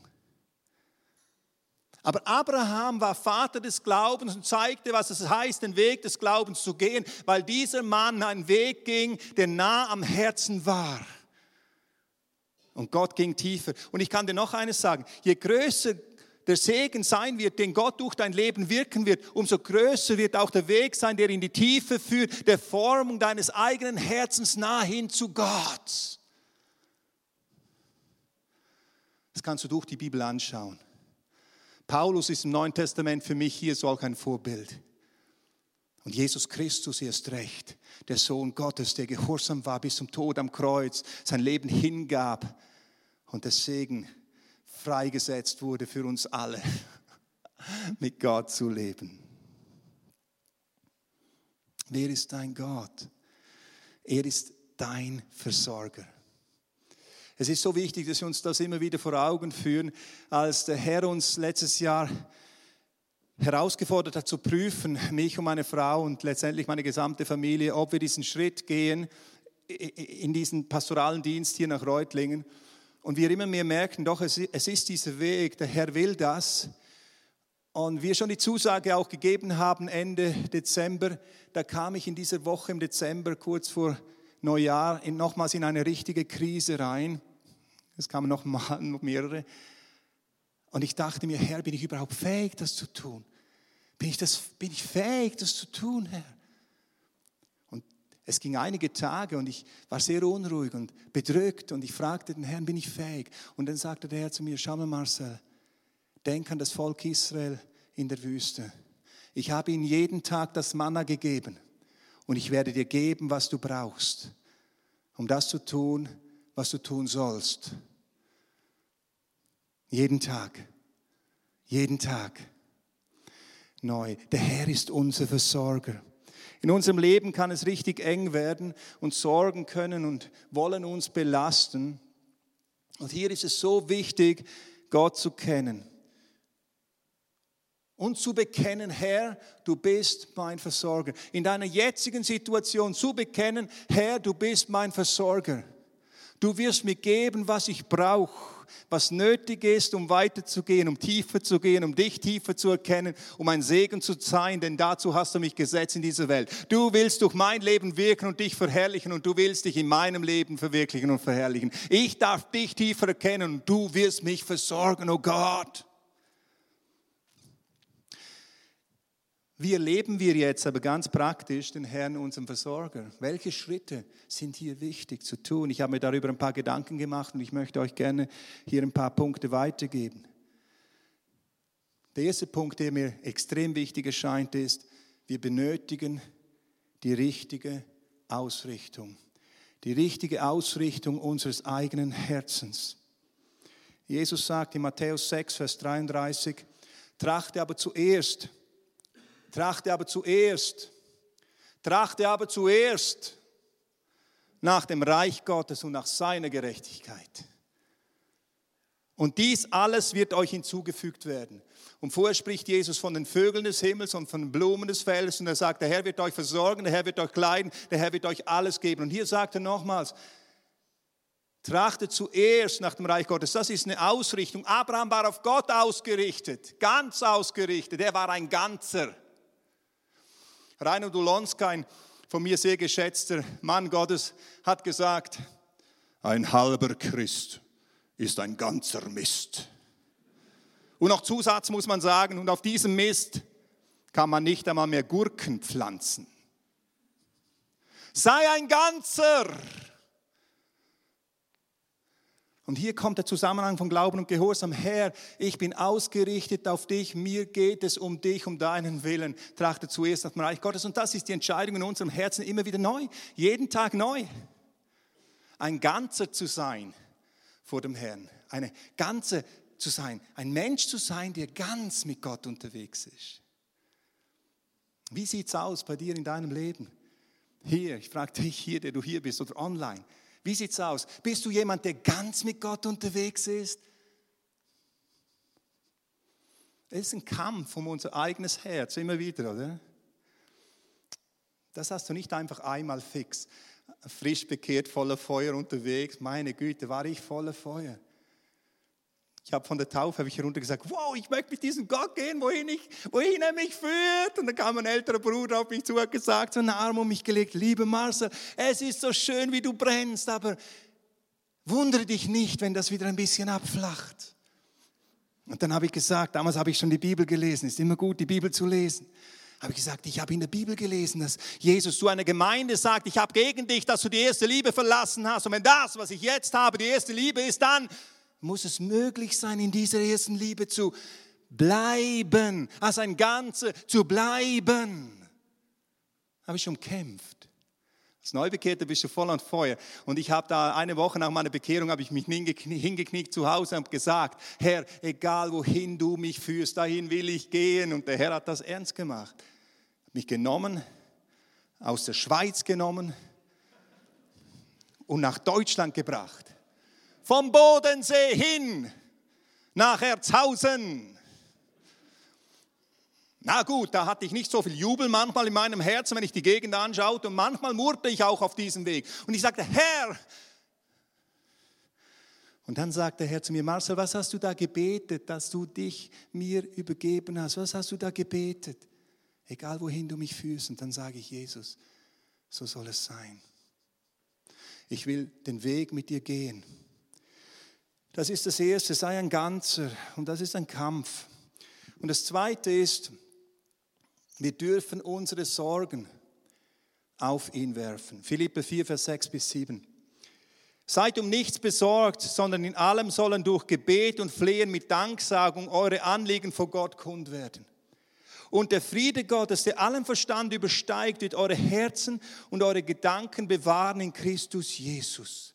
Aber Abraham war Vater des Glaubens und zeigte, was es heißt, den Weg des Glaubens zu gehen, weil dieser Mann einen Weg ging, der nah am Herzen war. Und Gott ging tiefer. Und ich kann dir noch eines sagen, je größer der Segen sein wird, den Gott durch dein Leben wirken wird, umso größer wird auch der Weg sein, der in die Tiefe führt, der Formung deines eigenen Herzens nah hin zu Gott. Das kannst du durch die Bibel anschauen. Paulus ist im Neuen Testament für mich hier solch ein Vorbild. Und Jesus Christus erst recht, der Sohn Gottes, der gehorsam war bis zum Tod am Kreuz, sein Leben hingab und der Segen freigesetzt wurde für uns alle, mit Gott zu leben. Wer ist dein Gott? Er ist dein Versorger. Es ist so wichtig, dass wir uns das immer wieder vor Augen führen, als der Herr uns letztes Jahr herausgefordert hat zu prüfen, mich und meine Frau und letztendlich meine gesamte Familie, ob wir diesen Schritt gehen in diesen pastoralen Dienst hier nach Reutlingen. Und wir immer mehr merken, doch, es ist dieser Weg, der Herr will das. Und wir schon die Zusage auch gegeben haben, Ende Dezember, da kam ich in dieser Woche im Dezember, kurz vor Neujahr, in, nochmals in eine richtige Krise rein. Es kamen noch, mal, mehrere. Und ich dachte mir, Herr, bin ich überhaupt fähig, das zu tun? Bin ich, das, bin ich fähig, das zu tun, Herr? Es ging einige Tage und ich war sehr unruhig und bedrückt und ich fragte den Herrn, bin ich fähig? Und dann sagte der Herr zu mir, schau mal Marcel, denk an das Volk Israel in der Wüste. Ich habe ihnen jeden Tag das Manna gegeben und ich werde dir geben, was du brauchst, um das zu tun, was du tun sollst. Jeden Tag, jeden Tag neu. Der Herr ist unser Versorger. In unserem Leben kann es richtig eng werden und Sorgen können und wollen uns belasten. Und hier ist es so wichtig, Gott zu kennen und zu bekennen, Herr, du bist mein Versorger. In deiner jetzigen Situation zu bekennen, Herr, du bist mein Versorger. Du wirst mir geben, was ich brauche was nötig ist, um weiterzugehen, um tiefer zu gehen, um dich tiefer zu erkennen, um ein Segen zu sein, denn dazu hast du mich gesetzt in dieser Welt. Du willst durch mein Leben wirken und dich verherrlichen und du willst dich in meinem Leben verwirklichen und verherrlichen. Ich darf dich tiefer erkennen und du wirst mich versorgen, oh Gott. Wie erleben wir jetzt aber ganz praktisch den Herrn, unseren Versorger? Welche Schritte sind hier wichtig zu tun? Ich habe mir darüber ein paar Gedanken gemacht und ich möchte euch gerne hier ein paar Punkte weitergeben. Der erste Punkt, der mir extrem wichtig erscheint, ist, wir benötigen die richtige Ausrichtung. Die richtige Ausrichtung unseres eigenen Herzens. Jesus sagt in Matthäus 6, Vers 33, trachte aber zuerst Trachte aber zuerst, trachte aber zuerst nach dem Reich Gottes und nach seiner Gerechtigkeit. Und dies alles wird euch hinzugefügt werden. Und vorher spricht Jesus von den Vögeln des Himmels und von den Blumen des Feldes und er sagt, der Herr wird euch versorgen, der Herr wird euch kleiden, der Herr wird euch alles geben. Und hier sagt er nochmals, trachtet zuerst nach dem Reich Gottes. Das ist eine Ausrichtung. Abraham war auf Gott ausgerichtet, ganz ausgerichtet. Er war ein Ganzer. Rainer Dulonska, ein von mir sehr geschätzter Mann Gottes, hat gesagt, ein halber Christ ist ein ganzer Mist. Und noch Zusatz muss man sagen, und auf diesem Mist kann man nicht einmal mehr Gurken pflanzen. Sei ein Ganzer. Und hier kommt der Zusammenhang von Glauben und Gehorsam. Herr, ich bin ausgerichtet auf dich, mir geht es um dich, um deinen Willen. Trachte zuerst nach dem Reich Gottes. Und das ist die Entscheidung in unserem Herzen immer wieder neu, jeden Tag neu. Ein Ganzer zu sein vor dem Herrn, eine ganze zu sein, ein Mensch zu sein, der ganz mit Gott unterwegs ist. Wie sieht es aus bei dir in deinem Leben? Hier, ich frage dich hier, der du hier bist oder online. Wie sieht es aus? Bist du jemand, der ganz mit Gott unterwegs ist? Es ist ein Kampf um unser eigenes Herz, immer wieder, oder? Das hast du nicht einfach einmal fix. Frisch bekehrt, voller Feuer unterwegs. Meine Güte, war ich voller Feuer. Ich habe von der Taufe habe ich herunter gesagt, wow, ich möchte mit diesem Gott gehen, wohin, ich, wohin er mich führt. Und dann kam ein älterer Bruder auf mich zu und hat gesagt, so einen Arm um mich gelegt, liebe Marcel, es ist so schön, wie du brennst, aber wundere dich nicht, wenn das wieder ein bisschen abflacht. Und dann habe ich gesagt, damals habe ich schon die Bibel gelesen, ist immer gut, die Bibel zu lesen. Habe ich gesagt, ich habe in der Bibel gelesen, dass Jesus zu einer Gemeinde sagt, ich habe gegen dich, dass du die erste Liebe verlassen hast. Und wenn das, was ich jetzt habe, die erste Liebe ist, dann muss es möglich sein, in dieser ersten Liebe zu bleiben, als ein Ganze zu bleiben. Habe ich umkämpft. Als Neubekehrter bist du voll an Feuer. Und ich habe da eine Woche nach meiner Bekehrung, habe ich mich hingekniet zu Hause und gesagt, Herr, egal wohin du mich führst, dahin will ich gehen. Und der Herr hat das ernst gemacht. Mich genommen, aus der Schweiz genommen und nach Deutschland gebracht vom Bodensee hin nach Erzhausen. Na gut, da hatte ich nicht so viel Jubel manchmal in meinem Herzen, wenn ich die Gegend anschaute und manchmal murrte ich auch auf diesem Weg. Und ich sagte, Herr, und dann sagte der Herr zu mir, Marcel, was hast du da gebetet, dass du dich mir übergeben hast? Was hast du da gebetet? Egal wohin du mich führst. Und dann sage ich, Jesus, so soll es sein. Ich will den Weg mit dir gehen. Das ist das Erste, sei ein Ganzer und das ist ein Kampf. Und das Zweite ist, wir dürfen unsere Sorgen auf ihn werfen. Philippe 4, Vers 6 bis 7. Seid um nichts besorgt, sondern in allem sollen durch Gebet und Flehen mit Danksagung eure Anliegen vor Gott kund werden. Und der Friede Gottes, der allen Verstand übersteigt, wird eure Herzen und eure Gedanken bewahren in Christus Jesus.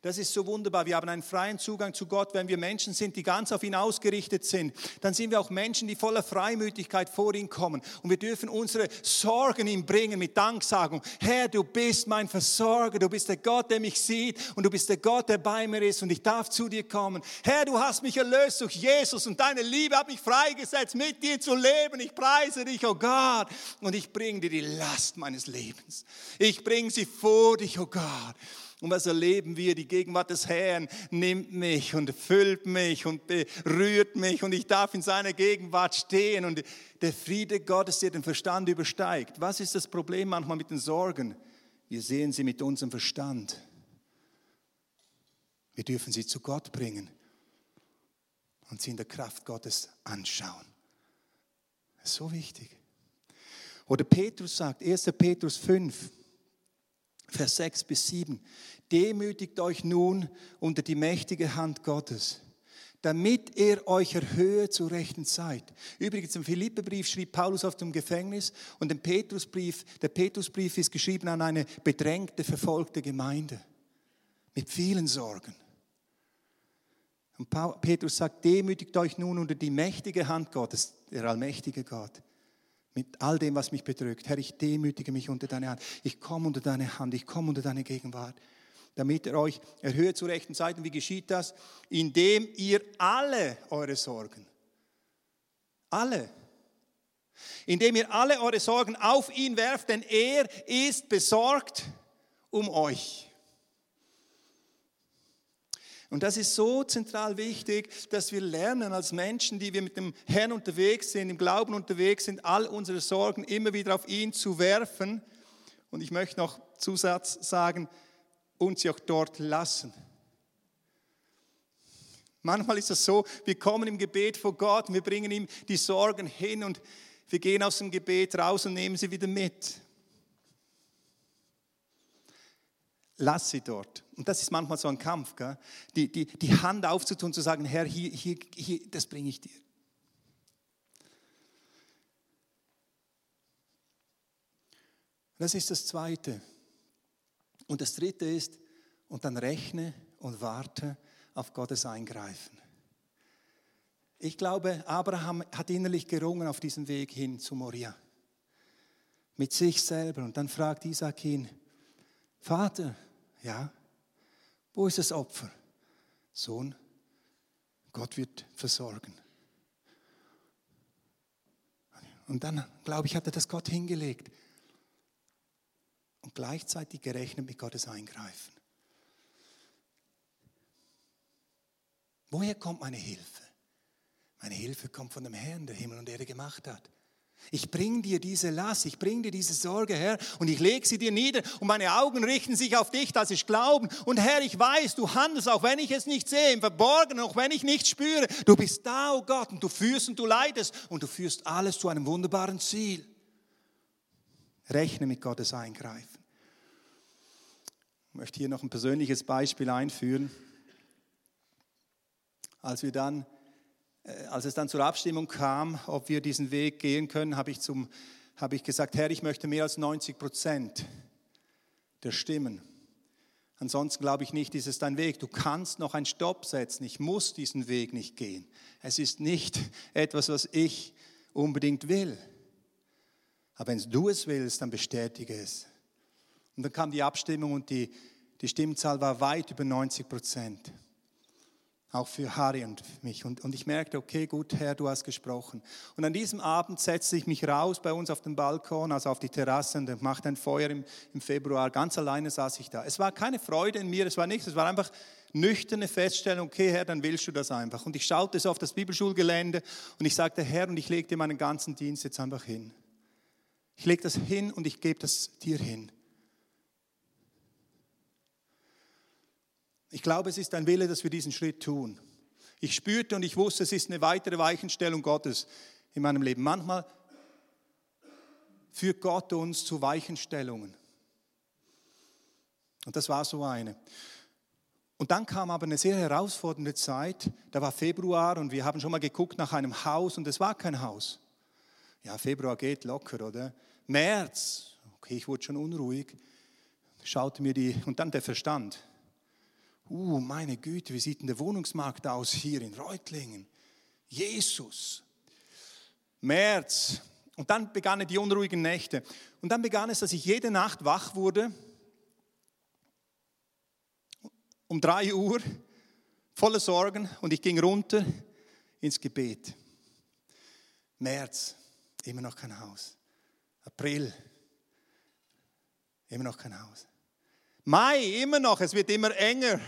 Das ist so wunderbar. Wir haben einen freien Zugang zu Gott. Wenn wir Menschen sind, die ganz auf ihn ausgerichtet sind, dann sind wir auch Menschen, die voller Freimütigkeit vor ihn kommen. Und wir dürfen unsere Sorgen ihm bringen mit Danksagung. Herr, du bist mein Versorger. Du bist der Gott, der mich sieht. Und du bist der Gott, der bei mir ist. Und ich darf zu dir kommen. Herr, du hast mich erlöst durch Jesus. Und deine Liebe hat mich freigesetzt, mit dir zu leben. Ich preise dich, oh Gott. Und ich bringe dir die Last meines Lebens. Ich bringe sie vor dich, oh Gott. Und was erleben wir? Die Gegenwart des Herrn nimmt mich und füllt mich und berührt mich und ich darf in seiner Gegenwart stehen und der Friede Gottes, der den Verstand übersteigt. Was ist das Problem manchmal mit den Sorgen? Wir sehen sie mit unserem Verstand. Wir dürfen sie zu Gott bringen und sie in der Kraft Gottes anschauen. Das ist so wichtig. Oder Petrus sagt, 1. Petrus 5, Vers 6 bis 7. Demütigt euch nun unter die mächtige Hand Gottes, damit er euch erhöhe zur rechten Zeit. Übrigens, im Philippebrief schrieb Paulus auf dem Gefängnis und den Petrusbrief, der Petrusbrief ist geschrieben an eine bedrängte, verfolgte Gemeinde mit vielen Sorgen. Und Petrus sagt, demütigt euch nun unter die mächtige Hand Gottes, der allmächtige Gott mit all dem, was mich bedrückt. Herr, ich demütige mich unter deine Hand. Ich komme unter deine Hand, ich komme unter deine Gegenwart, damit er euch erhöht zu rechten Zeiten. Wie geschieht das? Indem ihr alle eure Sorgen, alle, indem ihr alle eure Sorgen auf ihn werft, denn er ist besorgt um euch. Und das ist so zentral wichtig, dass wir lernen als Menschen, die wir mit dem Herrn unterwegs sind, im Glauben unterwegs sind, all unsere Sorgen immer wieder auf ihn zu werfen. Und ich möchte noch Zusatz sagen, und sie auch dort lassen. Manchmal ist es so, wir kommen im Gebet vor Gott und wir bringen ihm die Sorgen hin und wir gehen aus dem Gebet raus und nehmen sie wieder mit. Lass sie dort. Und das ist manchmal so ein Kampf, gell? Die, die, die Hand aufzutun, zu sagen, Herr, hier, hier, hier, das bringe ich dir. Das ist das Zweite. Und das Dritte ist, und dann rechne und warte auf Gottes Eingreifen. Ich glaube, Abraham hat innerlich gerungen auf diesem Weg hin zu Moria. Mit sich selber. Und dann fragt Isaac ihn, Vater, ja, wo ist das Opfer? Sohn, Gott wird versorgen. Und dann, glaube ich, hat er das Gott hingelegt und gleichzeitig gerechnet mit Gottes Eingreifen. Woher kommt meine Hilfe? Meine Hilfe kommt von dem Herrn, der Himmel und Erde gemacht hat. Ich bringe dir diese Last, ich bringe dir diese Sorge, Herr, und ich lege sie dir nieder und meine Augen richten sich auf dich, dass ich glauben. Und Herr, ich weiß, du handelst, auch wenn ich es nicht sehe, im Verborgenen, auch wenn ich nicht spüre. Du bist da, oh Gott, und du führst und du leidest und du führst alles zu einem wunderbaren Ziel. Rechne mit Gottes Eingreifen. Ich möchte hier noch ein persönliches Beispiel einführen. Als wir dann als es dann zur Abstimmung kam, ob wir diesen Weg gehen können, habe ich, zum, habe ich gesagt, Herr, ich möchte mehr als 90 Prozent der Stimmen. Ansonsten glaube ich nicht, ist es dein Weg. Du kannst noch einen Stopp setzen. Ich muss diesen Weg nicht gehen. Es ist nicht etwas, was ich unbedingt will. Aber wenn du es willst, dann bestätige es. Und dann kam die Abstimmung und die, die Stimmzahl war weit über 90 Prozent. Auch für Harry und mich. Und, und ich merkte, okay, gut, Herr, du hast gesprochen. Und an diesem Abend setzte ich mich raus bei uns auf den Balkon, also auf die Terrasse und machte ein Feuer im, im Februar. Ganz alleine saß ich da. Es war keine Freude in mir, es war nichts, es war einfach nüchterne Feststellung, okay, Herr, dann willst du das einfach. Und ich schaute so auf das Bibelschulgelände und ich sagte, Herr, und ich lege dir meinen ganzen Dienst jetzt einfach hin. Ich lege das hin und ich gebe das dir hin. Ich glaube, es ist ein Wille, dass wir diesen Schritt tun. Ich spürte und ich wusste, es ist eine weitere Weichenstellung Gottes in meinem Leben. Manchmal führt Gott uns zu Weichenstellungen. Und das war so eine. Und dann kam aber eine sehr herausfordernde Zeit. Da war Februar und wir haben schon mal geguckt nach einem Haus und es war kein Haus. Ja, Februar geht locker, oder? März, okay, ich wurde schon unruhig. Schaute mir die, und dann der Verstand. Uh, meine Güte, wie sieht denn der Wohnungsmarkt aus hier in Reutlingen? Jesus. März. Und dann begannen die unruhigen Nächte. Und dann begann es, dass ich jede Nacht wach wurde. Um drei Uhr, voller Sorgen. Und ich ging runter ins Gebet. März, immer noch kein Haus. April, immer noch kein Haus. Mai, immer noch, es wird immer enger.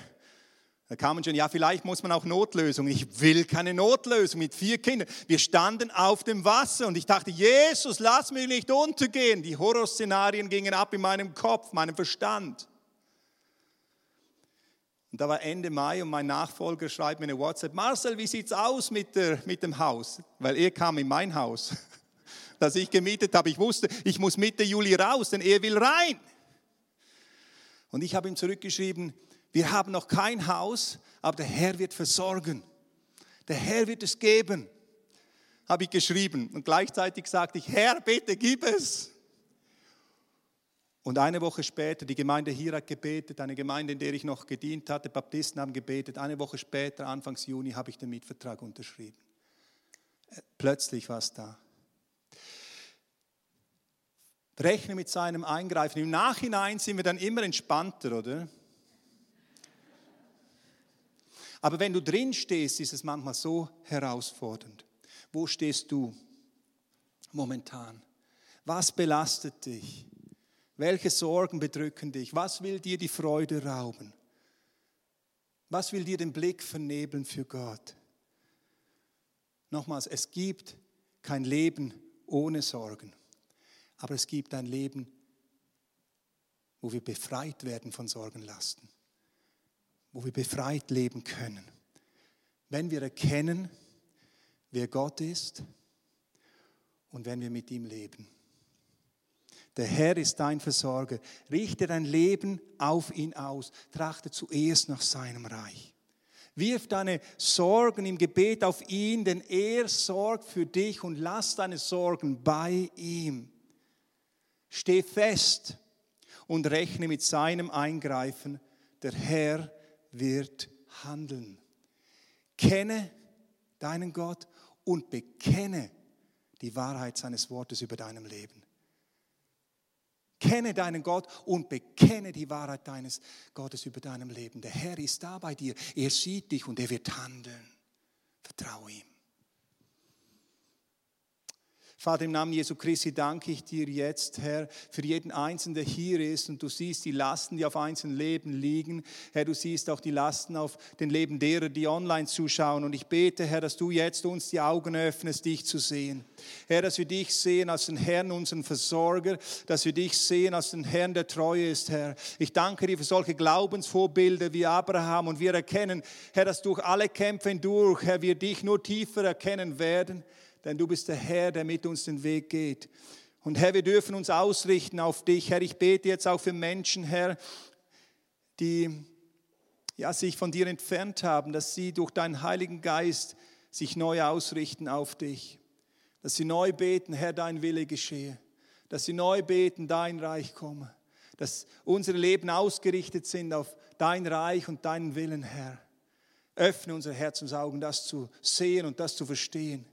Da kamen schon, ja, vielleicht muss man auch Notlösung. Ich will keine Notlösung mit vier Kindern. Wir standen auf dem Wasser und ich dachte, Jesus, lass mich nicht untergehen. Die Horrorszenarien gingen ab in meinem Kopf, meinem Verstand. Und da war Ende Mai und mein Nachfolger schreibt mir eine WhatsApp, Marcel, wie sieht's aus mit, der, mit dem Haus? Weil er kam in mein Haus, das ich gemietet habe. Ich wusste, ich muss Mitte Juli raus, denn er will rein. Und ich habe ihm zurückgeschrieben, wir haben noch kein Haus, aber der Herr wird versorgen. Der Herr wird es geben, habe ich geschrieben. Und gleichzeitig sagte ich, Herr, bitte gib es. Und eine Woche später, die Gemeinde hier hat gebetet, eine Gemeinde, in der ich noch gedient hatte, Baptisten haben gebetet. Eine Woche später, Anfangs Juni, habe ich den Mietvertrag unterschrieben. Plötzlich war es da. Rechne mit seinem Eingreifen. Im Nachhinein sind wir dann immer entspannter, oder? Aber wenn du drin stehst, ist es manchmal so herausfordernd. Wo stehst du momentan? Was belastet dich? Welche Sorgen bedrücken dich? Was will dir die Freude rauben? Was will dir den Blick vernebeln für Gott? Nochmals, es gibt kein Leben ohne Sorgen, aber es gibt ein Leben, wo wir befreit werden von Sorgenlasten wo wir befreit leben können. wenn wir erkennen, wer Gott ist und wenn wir mit ihm leben. Der Herr ist dein Versorger. Richte dein Leben auf ihn aus. Trachte zuerst nach seinem Reich. Wirf deine Sorgen im Gebet auf ihn, denn er sorgt für dich und lass deine Sorgen bei ihm. Steh fest und rechne mit seinem Eingreifen. Der Herr wird handeln. Kenne deinen Gott und bekenne die Wahrheit seines Wortes über deinem Leben. Kenne deinen Gott und bekenne die Wahrheit deines Gottes über deinem Leben. Der Herr ist da bei dir. Er sieht dich und er wird handeln. Vertraue ihm. Vater, im Namen Jesu Christi danke ich dir jetzt, Herr, für jeden Einzelnen, der hier ist und du siehst die Lasten, die auf einzelnen Leben liegen. Herr, du siehst auch die Lasten auf den Leben derer, die online zuschauen. Und ich bete, Herr, dass du jetzt uns die Augen öffnest, dich zu sehen. Herr, dass wir dich sehen als den Herrn, unseren Versorger, dass wir dich sehen als den Herrn, der treu ist, Herr. Ich danke dir für solche Glaubensvorbilder wie Abraham und wir erkennen, Herr, dass durch alle Kämpfe hindurch, Herr, wir dich nur tiefer erkennen werden denn du bist der Herr, der mit uns den Weg geht. Und Herr, wir dürfen uns ausrichten auf dich. Herr, ich bete jetzt auch für Menschen, Herr, die ja, sich von dir entfernt haben, dass sie durch deinen Heiligen Geist sich neu ausrichten auf dich. Dass sie neu beten, Herr, dein Wille geschehe. Dass sie neu beten, dein Reich komme. Dass unsere Leben ausgerichtet sind auf dein Reich und deinen Willen, Herr. Öffne unsere Herzensaugen, das zu sehen und das zu verstehen.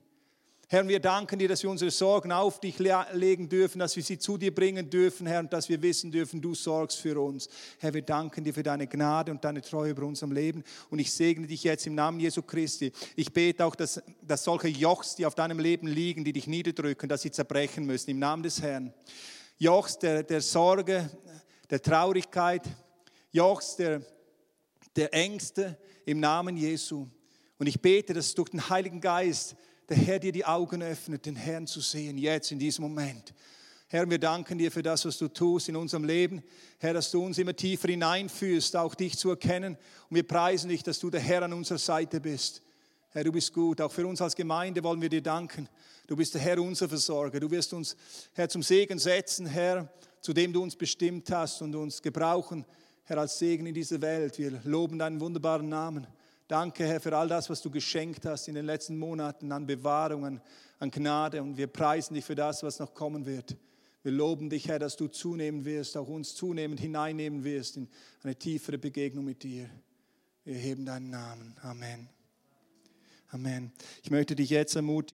Herr, wir danken dir, dass wir unsere Sorgen auf dich legen dürfen, dass wir sie zu dir bringen dürfen, Herr, und dass wir wissen dürfen, du sorgst für uns. Herr, wir danken dir für deine Gnade und deine Treue über unserem Leben. Und ich segne dich jetzt im Namen Jesu Christi. Ich bete auch, dass, dass solche Jochs, die auf deinem Leben liegen, die dich niederdrücken, dass sie zerbrechen müssen, im Namen des Herrn. Jochs der, der Sorge, der Traurigkeit, Jochs der, der Ängste, im Namen Jesu. Und ich bete, dass durch den Heiligen Geist der Herr dir die Augen öffnet, den Herrn zu sehen, jetzt in diesem Moment. Herr, wir danken dir für das, was du tust in unserem Leben. Herr, dass du uns immer tiefer hineinführst, auch dich zu erkennen. Und wir preisen dich, dass du der Herr an unserer Seite bist. Herr, du bist gut. Auch für uns als Gemeinde wollen wir dir danken. Du bist der Herr, unser Versorger. Du wirst uns, Herr, zum Segen setzen, Herr, zu dem du uns bestimmt hast und uns gebrauchen, Herr, als Segen in dieser Welt. Wir loben deinen wunderbaren Namen. Danke, Herr, für all das, was du geschenkt hast in den letzten Monaten an Bewahrungen, an Gnade. Und wir preisen dich für das, was noch kommen wird. Wir loben dich, Herr, dass du zunehmen wirst, auch uns zunehmend hineinnehmen wirst in eine tiefere Begegnung mit dir. Wir heben deinen Namen. Amen. Amen. Ich möchte dich jetzt ermutigen.